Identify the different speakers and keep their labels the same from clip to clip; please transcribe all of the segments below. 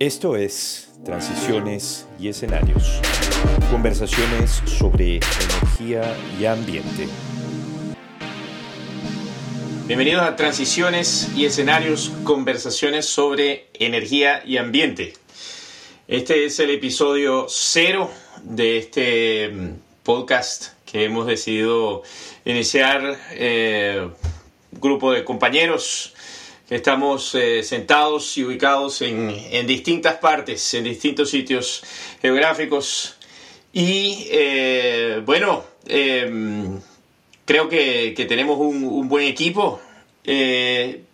Speaker 1: Esto es Transiciones y Escenarios. Conversaciones sobre energía y ambiente. Bienvenidos a Transiciones y Escenarios, conversaciones sobre energía y ambiente. Este es el episodio cero de este mm, podcast que hemos decidido iniciar eh, grupo de compañeros Estamos eh, sentados y ubicados en, distintas partes, en distintos sitios geográficos. Y eh, bueno, em, creo que, tenemos un, buen equipo eh,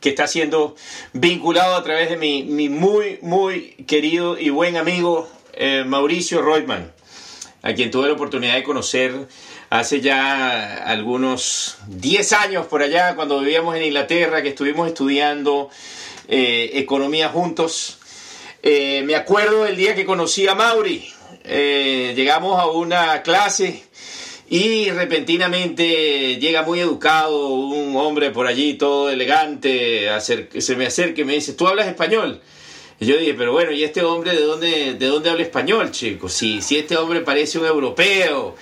Speaker 1: que está siendo vinculado a través de mi, mi muy, muy querido y buen amigo Mauricio Reutemann, a quien tuve la oportunidad de conocer hace ya algunos 10 años por allá, cuando vivíamos en Inglaterra, que estuvimos estudiando eh, economía juntos. Eh, me acuerdo del día que conocí a Mauri. Eh, llegamos a una clase y repentinamente llega muy educado un hombre por allí, todo elegante, se me acerca y me dice, ¿tú hablas español? Y yo dije, pero bueno, ¿y este hombre de dónde, de dónde habla español, chicos? Si, si este hombre parece un europeo,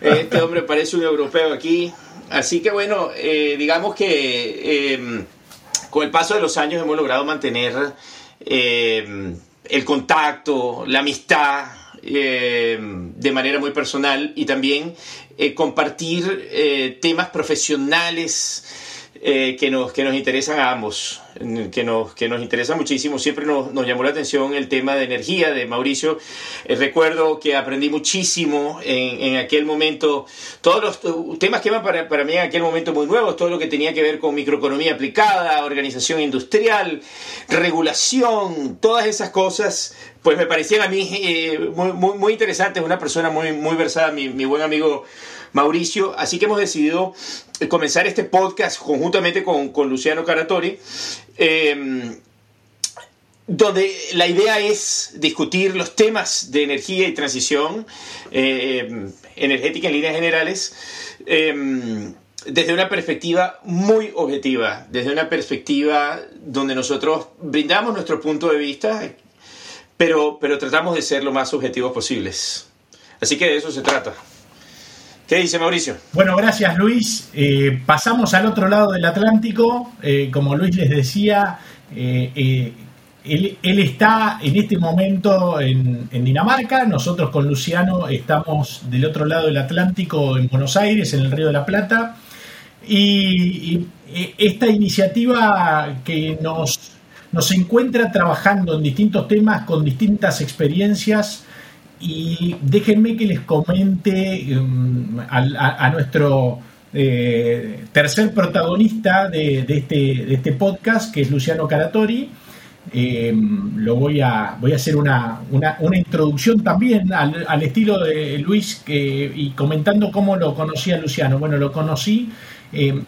Speaker 1: este hombre parece un europeo aquí. Así que bueno, eh, digamos que em, con el paso de los años hemos logrado mantener em, el contacto, la amistad em, de manera muy personal y también eh, compartir eh, temas profesionales eh, que, nos, que nos interesan a ambos, que nos, que nos interesa muchísimo. Siempre nos, llamó la atención el tema de energía de Mauricio. Eh, recuerdo que aprendí muchísimo en, en, aquel momento, todos los temas que eran para, para mí en aquel momento muy nuevos, todo lo que tenía que ver con microeconomía aplicada, organización industrial, regulación, todas esas cosas, pues me parecían a mí eh, muy, muy, muy, interesantes. Una persona muy, muy versada, mi, mi buen amigo Mauricio. Así que hemos decidido comenzar este podcast conjuntamente con, Luciano Caratori. Em, donde la idea es discutir los temas de energía y transición em, energética en líneas generales em, desde una perspectiva muy objetiva, desde una perspectiva donde nosotros brindamos nuestro punto de vista, pero, pero tratamos de ser lo más objetivos posibles. Así que de eso se trata. ¿Qué dice Mauricio?
Speaker 2: Bueno, gracias Luis. Eh, pasamos al otro lado del Atlántico. Eh, como Luis les decía, eh, él, está en este momento en, Dinamarca. Nosotros con Luciano estamos del otro lado del Atlántico, en Buenos Aires, en el Río de la Plata. y esta iniciativa que nos, nos encuentra trabajando en distintos temas con distintas experiencias y déjenme que les comente um, a, nuestro eh, tercer protagonista de, este, de, este, podcast, que es Luciano Caratori. Em, lo voy a, voy a hacer una, una, introducción también al, estilo de Luis y comentando cómo lo conocí a Luciano. Bueno, lo conocí eh,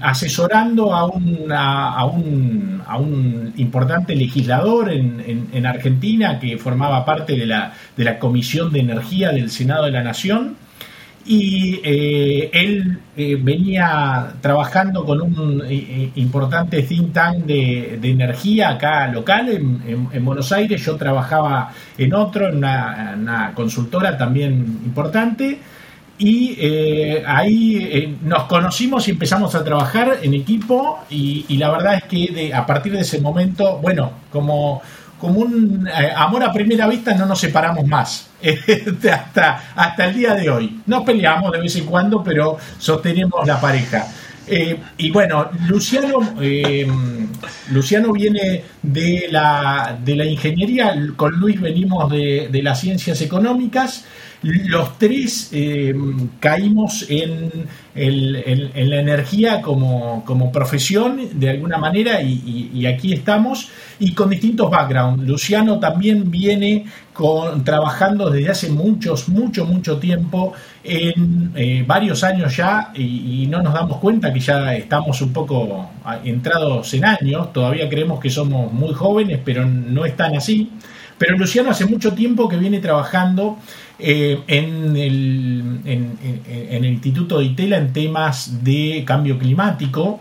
Speaker 2: asesorando a un, importante legislador en, Argentina que formaba parte de la, de la Comisión de Energía del Senado de la Nación. Y eh, él eh, venía trabajando con un importante think tank de, energía acá local en, Buenos Aires. Yo trabajaba en otro, en una consultora también importante y eh, ahí eh, nos conocimos y empezamos a trabajar en equipo y, la verdad es que a partir de ese momento, bueno, como, como un eh, amor a primera vista no nos separamos más hasta, hasta el día de hoy. Nos peleamos de vez en cuando, pero sostenemos la pareja. y bueno, Luciano, Luciano viene de la, de la ingeniería, con Luis venimos de, de las ciencias económicas los tres eh, caímos en, la energía como, profesión de alguna manera y, aquí estamos y con distintos backgrounds. Luciano también viene con, trabajando desde hace muchos, mucho, mucho tiempo, en eh, varios años ya y, no nos damos cuenta que ya estamos un poco entrados en años, todavía creemos que somos muy jóvenes, pero no es tan así. Pero Luciano hace mucho tiempo que viene trabajando eh, en, el, en, el, Instituto de Itela en temas de cambio climático.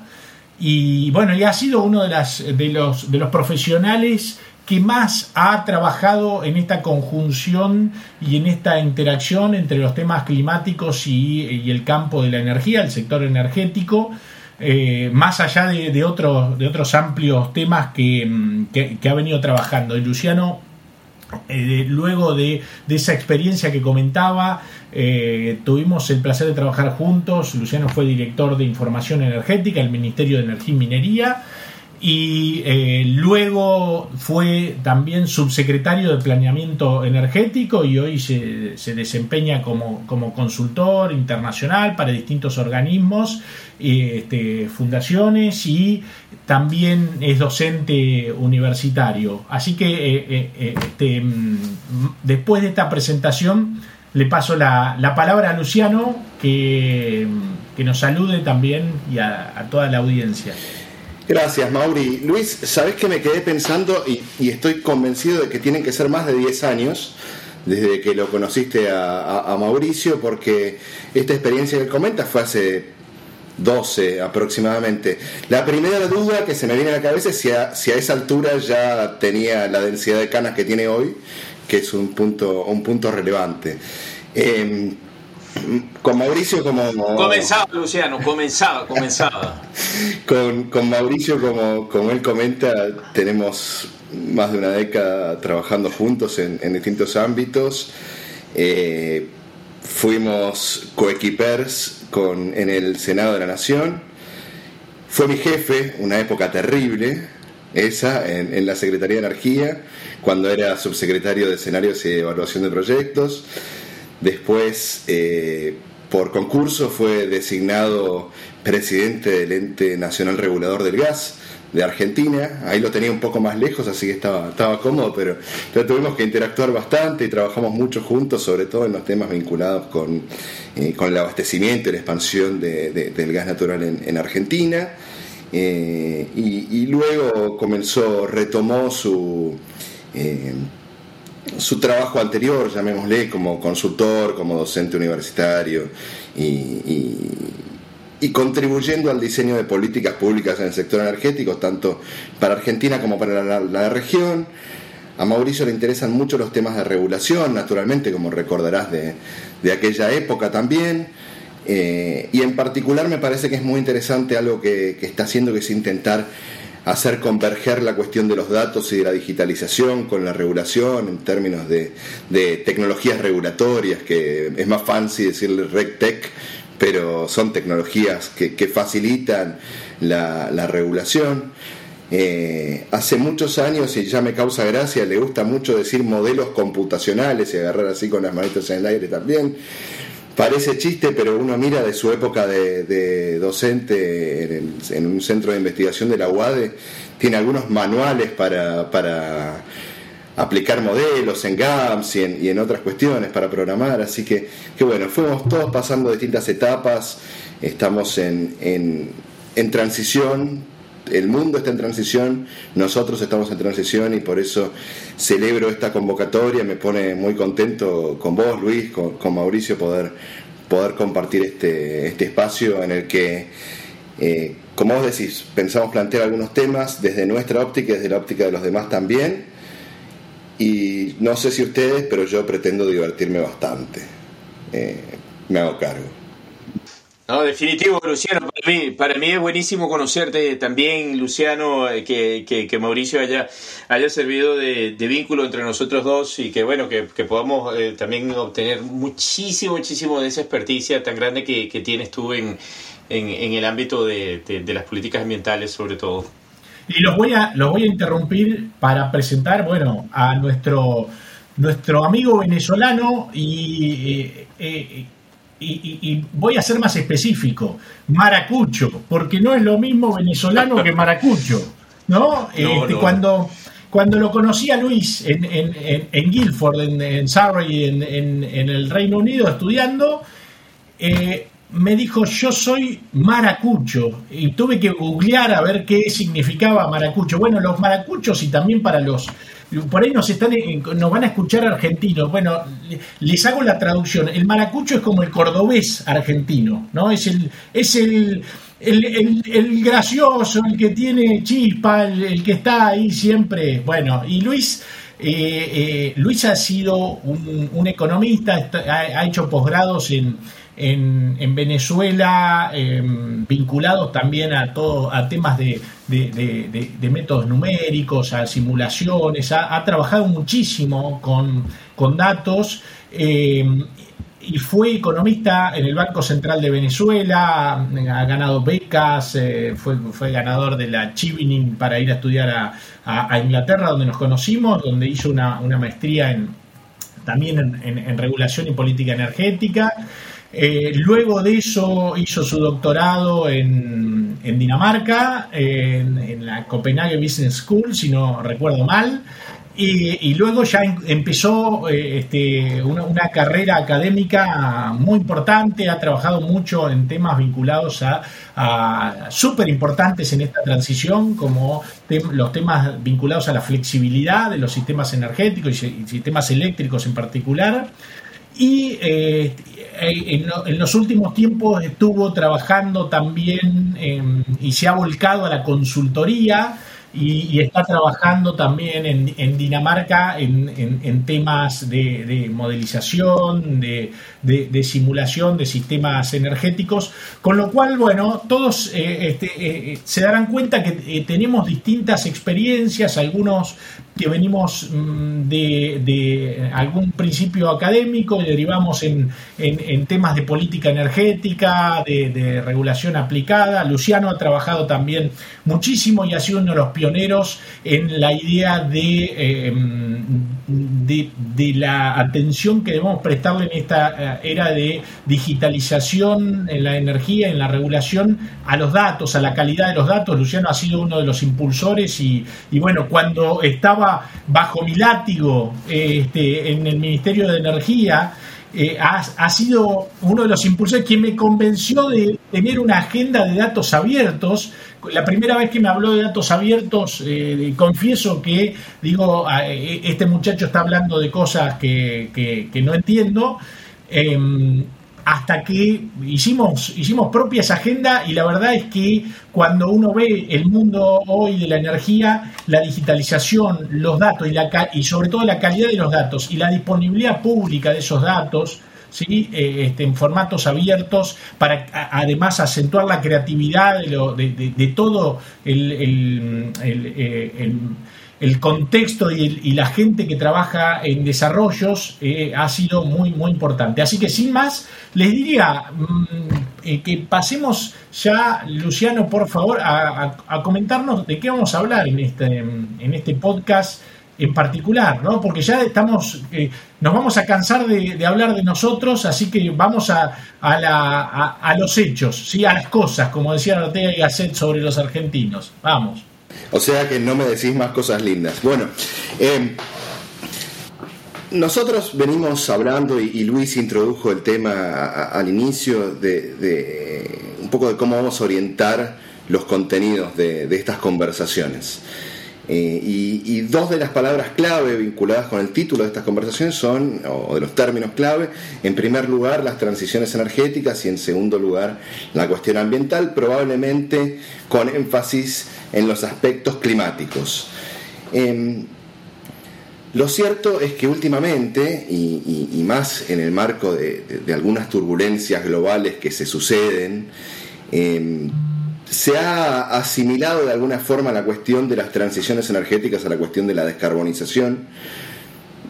Speaker 2: Y bueno, y ha sido uno de, las, de, los, de los profesionales que más ha trabajado en esta conjunción y en esta interacción entre los temas climáticos y, el campo de la energía, el sector energético, eh, más allá de, otros, de otros amplios temas que, ha venido trabajando. Y Luciano, eh, luego de, esa experiencia que comentaba, eh, tuvimos el placer de trabajar juntos. Luciano fue director de Información Energética, el Ministerio de Energía y Minería y eh, luego fue también subsecretario de Planeamiento Energético y hoy se, desempeña como, consultor internacional para distintos organismos, este, fundaciones y también es docente universitario. Así que eh, eh, este, mm, después de esta presentación le paso la, palabra a Luciano que, nos salude también y a toda la audiencia.
Speaker 3: Gracias, Mauri. Luis, ¿sabes que me quedé pensando y, estoy convencido de que tienen que ser más de 10 años desde que lo conociste a, Mauricio, porque esta experiencia que comenta fue hace 12 aproximadamente. La primera duda que se me viene a la cabeza es si a, esa altura ya tenía la densidad de canas que tiene hoy, que es un punto, un punto relevante. Em, con Mauricio como...
Speaker 1: Comenzaba, Luciano, comenzaba, comenzaba.
Speaker 3: con, Mauricio, como, como él comenta, tenemos más de una década trabajando juntos en, distintos ámbitos. Eh, fuimos coequipers con, en el Senado de la Nación. Fue mi jefe, una época terrible, esa, en, la Secretaría de Energía, cuando era subsecretario de escenarios y evaluación de proyectos. Después, eh, por concurso, fue designado presidente del Ente Nacional Regulador del Gas de Argentina. Ahí lo tenía un poco más lejos, así que estaba, estaba cómodo, pero, tuvimos que interactuar bastante y trabajamos mucho juntos, sobre todo en los temas vinculados con, eh, con el abastecimiento y la expansión del gas natural en, Argentina. Eh, y, luego comenzó, retomó su su trabajo anterior, llamémosle, como consultor, como docente universitario y, contribuyendo al diseño de políticas públicas en el sector energético, tanto para Argentina como para la, región. A Mauricio le interesan mucho los temas de regulación, naturalmente, como recordarás de, aquella época también. Eh, y en particular me parece que es muy interesante algo que, que está haciendo, que es intentar hacer converger la cuestión de los datos y de la digitalización con la regulación en términos de, tecnologías regulatorias, que es más fancy decirle RegTech, pero son tecnologías que, facilitan la, regulación. Eh, hace muchos años, y ya me causa gracia, le gusta mucho decir modelos computacionales y agarrar así con las manitas en el aire también. Parece chiste, pero uno mira de su época de, docente en, un centro de investigación de la UADE, tiene algunos manuales para, aplicar modelos en GAMS y en, otras cuestiones para programar, así que, que, bueno, fuimos todos pasando distintas etapas, estamos en, en transición, el mundo está en transición, nosotros estamos en transición y por eso celebro esta convocatoria, me pone muy contento con vos, Luis, con, Mauricio, poder, poder compartir este, este espacio en el que, eh, como vos decís, pensamos plantear algunos temas desde nuestra óptica y desde la óptica de los demás también. Y no sé si ustedes, pero yo pretendo divertirme bastante. Eh, me hago cargo.
Speaker 1: No, definitivo, Luciano. Para mí, para mí es buenísimo conocerte también, Luciano, eh, que, que, Mauricio haya, haya servido de, vínculo entre nosotros dos y que, bueno, que, podamos eh, también obtener muchísimo, muchísimo de esa experticia tan grande que, tienes tú en, en, el ámbito de, las políticas ambientales, sobre todo.
Speaker 2: Y los voy a, los voy a interrumpir para presentar, bueno, a nuestro, nuestro amigo venezolano y. Eh, y, voy a ser más específico, maracucho, porque no es lo mismo venezolano que maracucho, ¿no? Este, cuando, cuando lo conocí a Luis en, en, Guilford, en, Surrey, en, el Reino Unido, estudiando, eh, me dijo, yo soy maracucho, y tuve que googlear a ver qué significaba maracucho. Bueno, los maracuchos y también para los por ahí nos, están, nos van a escuchar argentinos. Bueno, les hago la traducción. El maracucho es como el cordobés argentino, ¿no? Es el, es el, el, gracioso, el que tiene chispa, el, que está ahí siempre. Bueno, y Luis, eh, eh, Luis ha sido un, economista, ha, hecho posgrados en, en, Venezuela, em, vinculados también a, todo, a temas de, métodos numéricos, a simulaciones, ha, trabajado muchísimo con, con datos. Em, y fue economista en el Banco Central de Venezuela, ha ganado becas, eh, fue, fue ganador de la Chevening para ir a estudiar a, Inglaterra, donde nos conocimos, donde hizo una, maestría en, también en, regulación y política energética. Eh, luego de eso hizo su doctorado en, Dinamarca, en, la Copenhague Business School, si no recuerdo mal. Y, luego ya em, empezó eh, este, una, carrera académica muy importante, ha trabajado mucho en temas vinculados a, a súper importantes en esta transición, como los temas vinculados a la flexibilidad de los sistemas energéticos y, sistemas eléctricos en particular. Y eh, en, los últimos tiempos estuvo trabajando también y se ha volcado a la consultoría y, está trabajando también en, Dinamarca en, temas de, modelización, de, simulación de sistemas energéticos, con lo cual, bueno, todos eh, este, eh, se darán cuenta que eh, tenemos distintas experiencias, algunos que venimos mm, de, algún principio académico y derivamos en, temas de política energética, de, regulación aplicada. Luciano ha trabajado también muchísimo y ha sido uno de los pioneros en la idea de, eh, de, la atención que debemos prestarle en esta eh, era de digitalización en la energía, en la regulación, a los datos, a la calidad de los datos. Luciano ha sido uno de los impulsores y, y bueno, cuando estaba bajo mi látigo este, en el Ministerio de Energía, eh, ha, sido uno de los impulsores que me convenció de tener una agenda de datos abiertos. La primera vez que me habló de datos abiertos, eh, confieso que digo, ah, eh, este muchacho está hablando de cosas que, no entiendo. Em, hasta que hicimos, hicimos propia esa agenda y la verdad es que cuando uno ve el mundo hoy de la energía, la digitalización, los datos y, la, y sobre todo la calidad de los datos y la disponibilidad pública de esos datos, ¿sí? Eh, este, en formatos abiertos, para además acentuar la creatividad de, todo el eh, el contexto y, la gente que trabaja en desarrollos eh, ha sido muy, muy importante. Así que sin más, les diría mm, eh, que pasemos ya, Luciano, por favor, a, comentarnos de qué vamos a hablar en este, en este podcast en particular, ¿no? Porque ya estamos, eh, nos vamos a cansar de, hablar de nosotros, así que vamos a, a, los hechos, ¿sí? a las cosas, como decía Ortega y Gasset sobre los argentinos. Vamos.
Speaker 3: O sea que no me decís más cosas lindas. Bueno, eh, nosotros venimos hablando, y, Luis introdujo el tema al inicio, de, un poco de cómo vamos a orientar los contenidos de, estas conversaciones. Eh, y, dos de las palabras clave vinculadas con el título de estas conversaciones son, o de los términos clave, en primer lugar las transiciones energéticas y en segundo lugar la cuestión ambiental, probablemente con énfasis en los aspectos climáticos. Em, lo cierto es que últimamente, y, más en el marco de, algunas turbulencias globales que se suceden, em, se ha asimilado de alguna forma la cuestión de las transiciones energéticas a la cuestión de la descarbonización,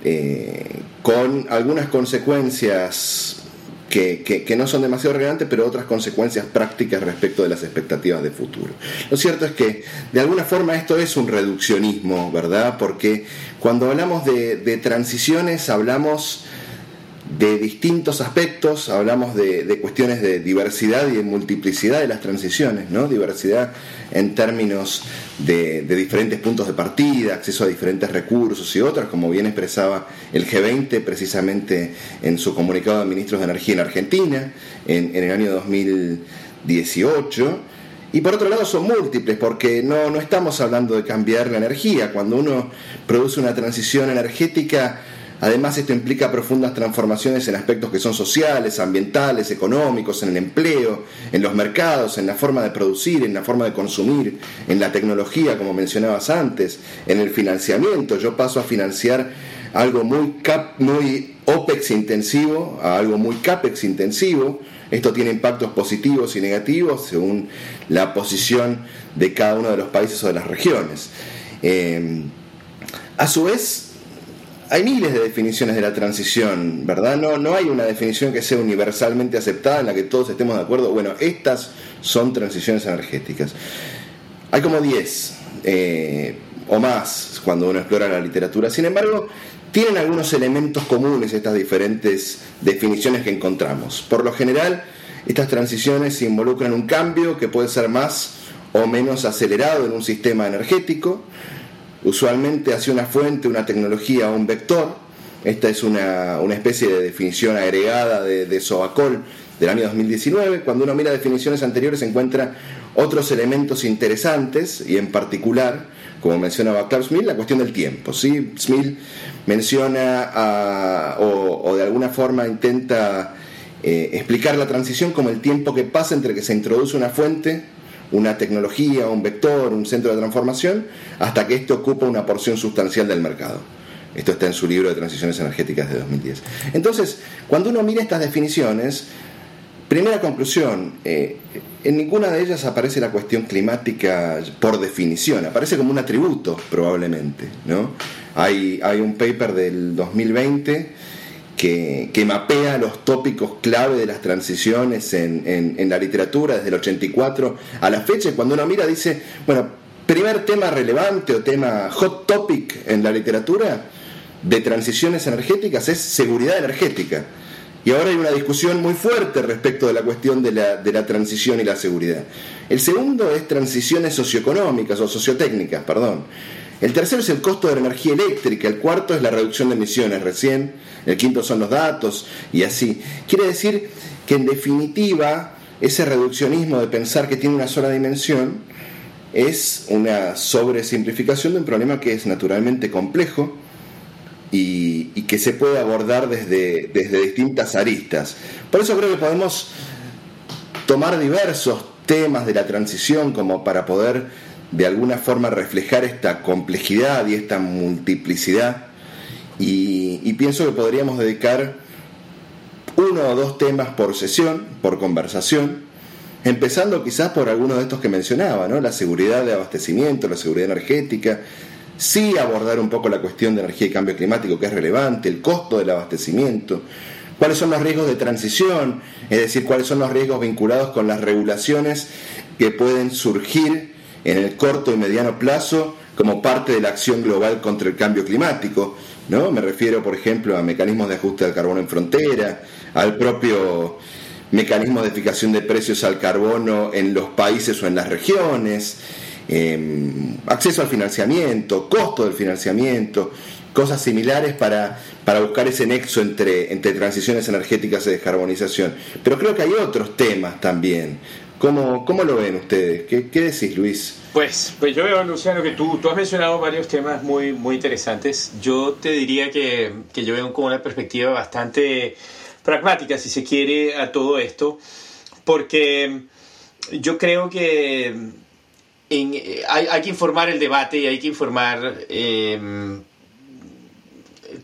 Speaker 3: eh, con algunas consecuencias que, no son demasiado relevantes, pero otras consecuencias prácticas respecto de las expectativas de futuro. Lo cierto es que, de alguna forma, esto es un reduccionismo, ¿verdad? Porque cuando hablamos de transiciones, hablamos de distintos aspectos, hablamos de, cuestiones de diversidad y de multiplicidad de las transiciones, ¿no? Diversidad en términos de, diferentes puntos de partida, acceso a diferentes recursos y otras, como bien expresaba el G20 precisamente en su comunicado de ministros de energía en Argentina en, el año 2018. Y por otro lado son múltiples, porque no, no estamos hablando de cambiar la energía. Cuando uno produce una transición energética, Además, esto implica profundas transformaciones en aspectos que son sociales, ambientales, económicos, en el empleo, en los mercados, en la forma de producir, en la forma de consumir, en la tecnología, como mencionabas antes, en el financiamiento. Yo paso a financiar algo muy, cap, muy OPEX intensivo a algo muy CAPEX intensivo. Esto tiene impactos positivos y negativos según la posición de cada uno de los países o de las regiones. Eh, a su vez, hay miles de definiciones de la transición, ¿verdad? No, no hay una definición que sea universalmente aceptada en la que todos estemos de acuerdo. Bueno, estas son transiciones energéticas. Hay como 10 eh, o más cuando uno explora la literatura. Sin embargo, tienen algunos elementos comunes estas diferentes definiciones que encontramos. Por lo general, estas transiciones involucran un cambio que puede ser más o menos acelerado en un sistema energético usualmente hacia una fuente, una tecnología o un vector. Esta es una, especie de definición agregada de, de Sobacol del año 2019. Cuando uno mira definiciones anteriores encuentra otros elementos interesantes y en particular, como mencionaba Klaus Smith, la cuestión del tiempo. ¿sí? Smith menciona o, de alguna forma intenta eh, explicar la transición como el tiempo que pasa entre que se introduce una fuente una tecnología, un vector, un centro de transformación, hasta que esto ocupa una porción sustancial del mercado. Esto está en su libro de transiciones energéticas de 2010. Entonces, cuando uno mira estas definiciones, primera conclusión, eh, en ninguna de ellas aparece la cuestión climática por definición, aparece como un atributo probablemente. ¿no? Hay, hay un paper del 2020 que, mapea los tópicos clave de las transiciones en, en, la literatura desde el 84 a la fecha. Cuando uno mira dice, bueno, primer tema relevante o tema hot topic en la literatura de transiciones energéticas es seguridad energética. Y ahora hay una discusión muy fuerte respecto de la cuestión de la, de la, transición y la seguridad. El segundo es transiciones socioeconómicas o sociotécnicas, perdón. El tercero es el costo de la energía eléctrica, el cuarto es la reducción de emisiones recién, el quinto son los datos y así. Quiere decir que en definitiva ese reduccionismo de pensar que tiene una sola dimensión es una sobresimplificación de un problema que es naturalmente complejo y, y que se puede abordar desde, desde distintas aristas. Por eso creo que podemos tomar diversos temas de la transición como para poder de alguna forma reflejar esta complejidad y esta multiplicidad y, pienso que podríamos dedicar uno o dos temas por sesión, por conversación, empezando quizás por alguno de estos que mencionaba, ¿no? la seguridad de abastecimiento, la seguridad energética, sí abordar un poco la cuestión de energía y cambio climático que es relevante, el costo del abastecimiento, cuáles son los riesgos de transición, es decir, cuáles son los riesgos vinculados con las regulaciones que pueden surgir en el corto y mediano plazo como parte de la acción global contra el cambio climático. ¿no? Me refiero, por ejemplo, a mecanismos de ajuste al carbono en frontera, al propio mecanismo de fijación de precios al carbono en los países o en las regiones, em, acceso al financiamiento, costo del financiamiento, cosas similares para, para buscar ese nexo entre, entre transiciones energéticas y descarbonización. Pero creo que hay otros temas también. ¿Cómo, ¿Cómo, lo ven ustedes? ¿Qué, ¿Qué, decís, Luis?
Speaker 1: Pues, pues yo veo, Luciano, que tú, tú has mencionado varios temas muy, muy interesantes. Yo te diría que, que yo veo con una perspectiva bastante pragmática, si se quiere, a todo esto, porque yo creo que en, hay, hay, que informar el debate y hay que informar eh,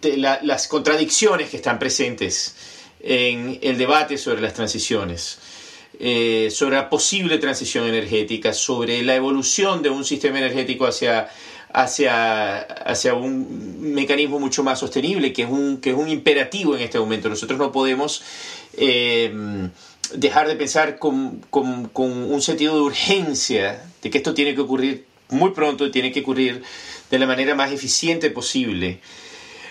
Speaker 1: las contradicciones que están presentes en el debate sobre las transiciones. Eh, sobre la posible transición energética, sobre la evolución de un sistema energético hacia, hacia, hacia un mecanismo mucho más sostenible, que es un, que es un imperativo en este momento. Nosotros no podemos eh, dejar de pensar con, con, con, un sentido de urgencia, de que esto tiene que ocurrir muy pronto, tiene que ocurrir de la manera más eficiente posible.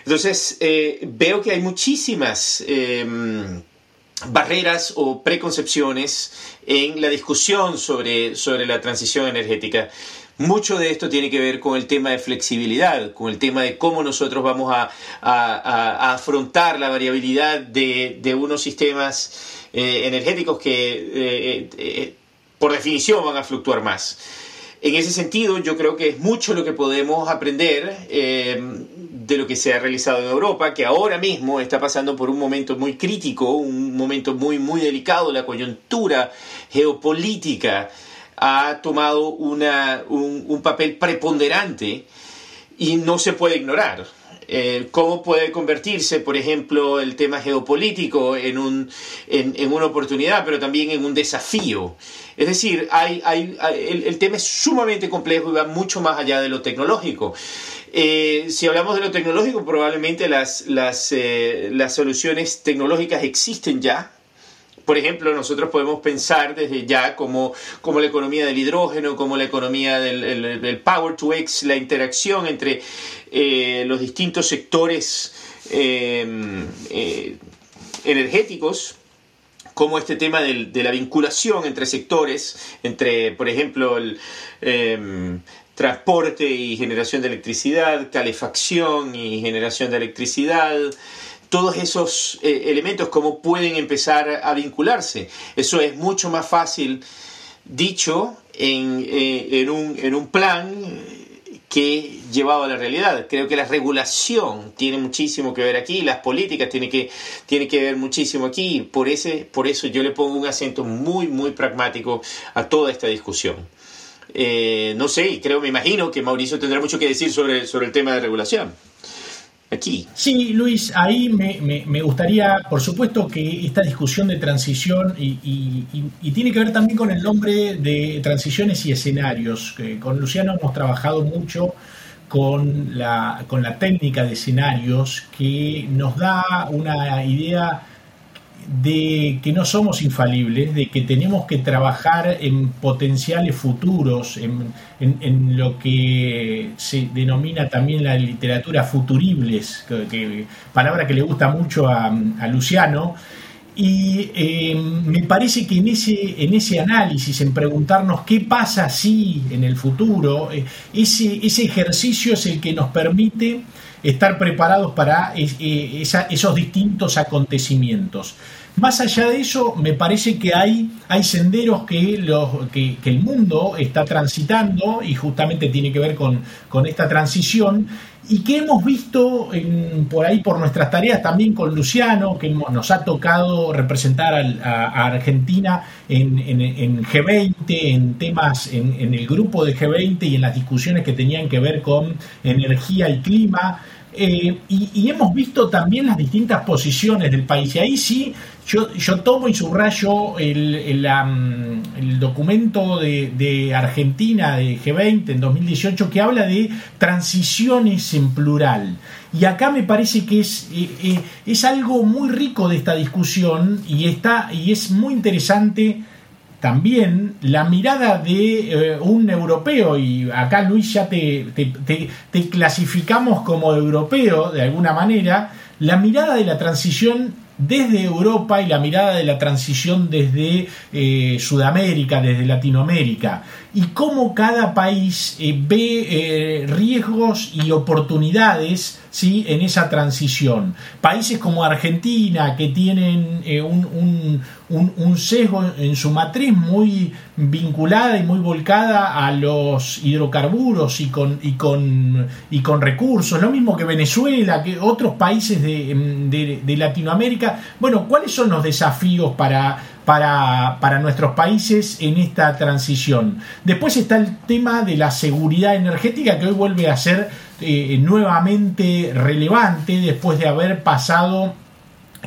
Speaker 1: Entonces, eh, veo que hay muchísimas barreras o preconcepciones en la discusión sobre, sobre la transición energética. Mucho de esto tiene que ver con el tema de flexibilidad, con el tema de cómo nosotros vamos a, afrontar la variabilidad de, unos sistemas eh, energéticos que eh, por definición van a fluctuar más. En ese sentido, yo creo que es mucho lo que podemos aprender de lo que se ha realizado en Europa, que ahora mismo está pasando por un momento muy crítico, un momento muy, muy delicado, la coyuntura geopolítica ha tomado una, un, papel preponderante y no se puede ignorar. Eh, cómo puede convertirse, por ejemplo, el tema geopolítico en, un, en, una oportunidad, pero también en un desafío. Es decir, hay, el, tema es sumamente complejo y va mucho más allá de lo tecnológico. Eh, si hablamos de lo tecnológico, probablemente las, las, eh, las soluciones tecnológicas existen ya, por ejemplo, nosotros podemos pensar desde ya como, como la economía del hidrógeno, como la economía del, Power to X, la interacción entre eh, los distintos sectores em, eh, energéticos, como este tema de la vinculación entre sectores, entre, por ejemplo, el em, transporte y generación de electricidad, calefacción y generación de electricidad, todos esos eh, elementos, cómo pueden empezar a vincularse. Eso es mucho más fácil dicho en, eh, un, un, plan que llevado a la realidad. Creo que la regulación tiene muchísimo que ver aquí, las políticas tienen que, tiene que ver muchísimo aquí. Por, ese, por eso yo le pongo un acento muy, muy pragmático a toda esta discusión. Eh, no sé, creo, me imagino que Mauricio tendrá mucho que decir sobre, sobre el tema de regulación
Speaker 2: Sí, Luis, ahí me, gustaría, por supuesto, que esta discusión de transición y, tiene que ver también con el nombre de transiciones y escenarios. Que con Luciano hemos trabajado mucho con la, con la técnica de escenarios que nos da una idea de que no somos infalibles, de que tenemos que trabajar en potenciales futuros, en, lo que se denomina también la literatura futuribles, palabra que le gusta mucho a, Luciano. Y eh, me parece que en ese, en ese análisis, en preguntarnos qué pasa si en el futuro, eh, ese, ese ejercicio es el que nos permite estar preparados para eh, esos distintos acontecimientos. Más allá de eso, me parece que hay, senderos que, los, que, el mundo está transitando y justamente tiene que ver con, esta transición y que hemos visto por ahí por nuestras tareas también con Luciano, que nos ha tocado representar a, Argentina en, en, G20, en temas, en, el grupo de G20 y en las discusiones que tenían que ver con energía y clima. Eh, y, hemos visto también las distintas posiciones del país. Y ahí sí, yo, tomo y subrayo el, el, documento de, Argentina de G20 en 2018 que habla de transiciones en plural. Y acá me parece que es, eh, eh, es algo muy rico de esta discusión y, está, y es muy interesante también la mirada de eh, un europeo, y acá Luis ya te, te, clasificamos como europeo de alguna manera, la mirada de la transición desde Europa y la mirada de la transición desde eh, Sudamérica, desde Latinoamérica, y cómo cada país eh, ve riesgos y oportunidades ¿sí? en esa transición. Países como Argentina, que tienen un, un, sesgo en su matriz muy vinculada y muy volcada a los hidrocarburos y con, y con, y con recursos, lo mismo que Venezuela, que otros países de, Latinoamérica. Bueno, ¿cuáles son los desafíos para, para, para, nuestros países en esta transición. Después está el tema de la seguridad energética que hoy vuelve a ser eh, nuevamente relevante después de haber pasado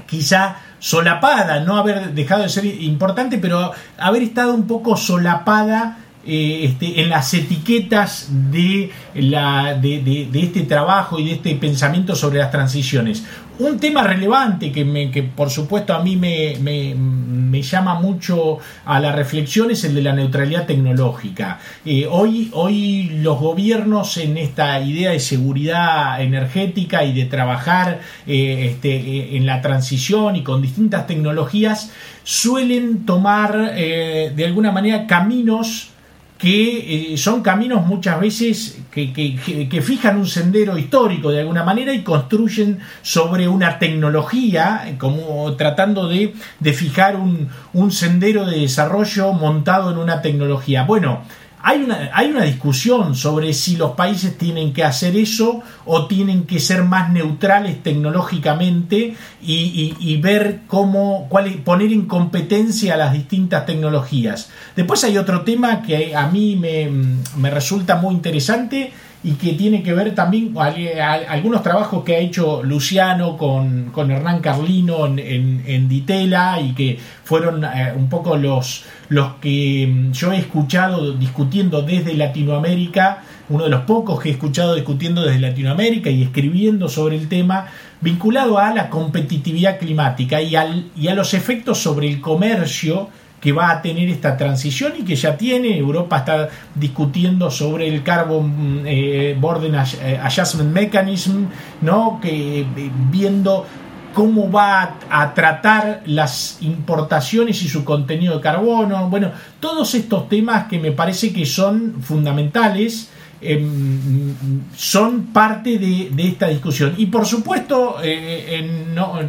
Speaker 2: quizá solapada, no haber dejado de ser importante, pero haber estado un poco solapada eh, este, en las etiquetas de, la, de, este trabajo y de este pensamiento sobre las transiciones. Un tema relevante que, me, que por supuesto a mí me, me, llama mucho a la reflexión es el de la neutralidad tecnológica. Eh, hoy, hoy los gobiernos en esta idea de seguridad energética y de trabajar eh, este, en la transición y con distintas tecnologías suelen tomar de alguna manera caminos que eh, son caminos muchas veces que, fijan un sendero histórico de alguna manera y construyen sobre una tecnología, como tratando de, fijar un, sendero de desarrollo montado en una tecnología. Bueno, hay una, hay una discusión sobre si los países tienen que hacer eso o tienen que ser más neutrales tecnológicamente y, ver cómo cuál, poner en competencia las distintas tecnologías. Después hay otro tema que a mí me, me resulta muy interesante y que tiene que ver también con algunos trabajos que ha hecho Luciano con, Hernán Carlino en, en, Ditela y que fueron eh, un poco los, los que mm, yo he escuchado discutiendo desde Latinoamérica, uno de los pocos que he escuchado discutiendo desde Latinoamérica y escribiendo sobre el tema, vinculado a la competitividad climática y, al, y a los efectos sobre el comercio que va a tener esta transición y que ya tiene. Europa está discutiendo sobre el Carbon eh, Border Adjustment Mechanism, ¿no? que, eh, viendo cómo va a, tratar las importaciones y su contenido de carbono. Bueno, todos estos temas que me parece que son fundamentales Em, son parte de, esta discusión. Y por supuesto, eh, no,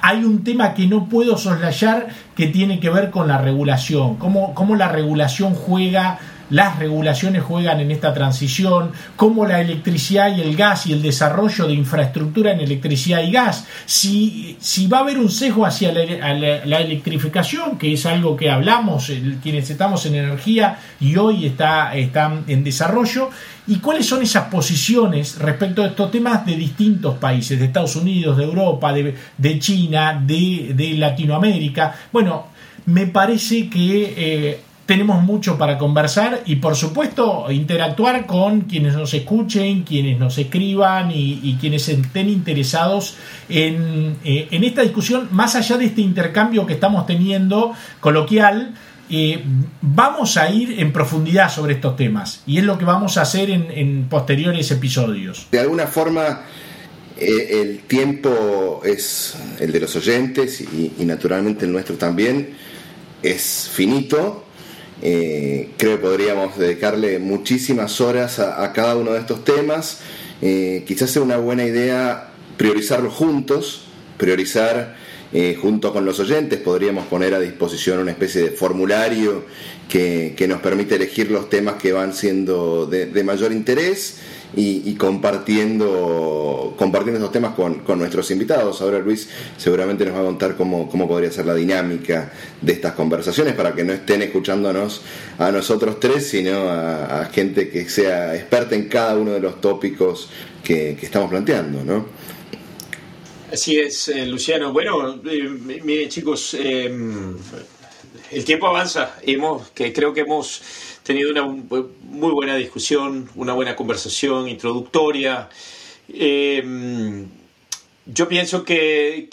Speaker 2: hay un tema que no puedo soslayar que tiene que ver con la regulación, cómo, cómo la regulación juega las regulaciones juegan en esta transición, cómo la electricidad y el gas y el desarrollo de infraestructura en electricidad y gas, si, si va a haber un sesgo hacia la, electrificación, que es algo que hablamos, quienes estamos en energía y hoy está, están en desarrollo, y cuáles son esas posiciones respecto a estos temas de distintos países, de Estados Unidos, de Europa, de, China, de, Latinoamérica. Bueno, me parece que eh, tenemos mucho para conversar y por supuesto interactuar con quienes nos escuchen, quienes nos escriban y, quienes estén interesados en, eh, en, esta discusión, más allá de este intercambio que estamos teniendo coloquial. Eh, vamos a ir en profundidad sobre estos temas y es lo que vamos a hacer en, posteriores episodios.
Speaker 3: De alguna forma, eh, el tiempo es el de los oyentes y, y naturalmente el nuestro también es finito eh, creo que podríamos dedicarle muchísimas horas a, cada uno de estos temas. Eh, quizás sea una buena idea priorizarlos juntos, priorizar eh, junto con los oyentes, podríamos poner a disposición una especie de formulario que, nos permite elegir los temas que van siendo de mayor interés y, compartiendo, compartiendo estos temas con, nuestros invitados. Ahora Luis seguramente nos va a contar cómo, podría ser la dinámica de estas conversaciones para que no estén escuchándonos a nosotros tres, sino a, gente que sea experta en cada uno de los tópicos que, estamos planteando, ¿no?
Speaker 1: Así es, eh, Luciano. Bueno, eh, miren chicos, eh, el tiempo avanza. Hemos, que creo que hemos tenido una muy buena discusión, una buena conversación introductoria. Em, yo pienso que,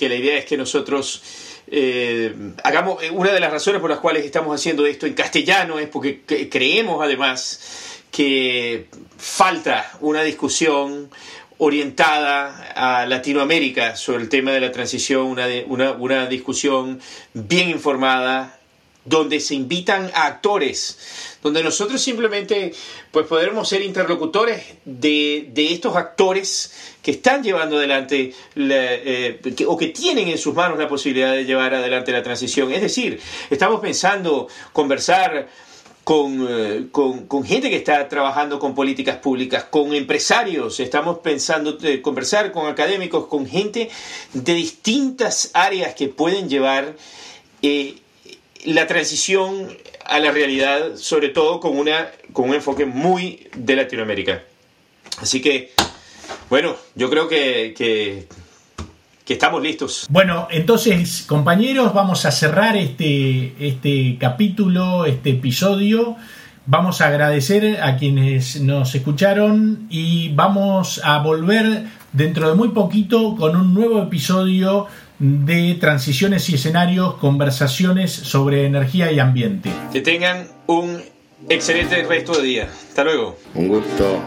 Speaker 1: la idea es que nosotros eh, hagamos, eh, una de las razones por las cuales estamos haciendo esto en castellano es porque creemos además que falta una discusión orientada a Latinoamérica sobre el tema de la transición, una, una, una discusión bien informada, donde se invitan a actores, donde nosotros simplemente pues podremos ser interlocutores de, estos actores que están llevando adelante eh, o que tienen en sus manos la posibilidad de llevar adelante la transición. Es decir, estamos pensando conversar con, eh, gente que está trabajando con políticas públicas, con empresarios, estamos pensando eh, conversar con académicos, con gente de distintas áreas que pueden llevar la transición a la realidad, sobre todo con, una, con un enfoque muy de Latinoamérica. Así que, bueno, yo creo que, que, estamos listos.
Speaker 2: Bueno, entonces, compañeros, vamos a cerrar este, este capítulo, este episodio. Vamos a agradecer a quienes nos escucharon y vamos a volver dentro de muy poquito con un nuevo episodio de transiciones y escenarios, conversaciones sobre energía y ambiente.
Speaker 1: Que tengan un excelente resto de día. Hasta luego.
Speaker 3: Un gusto.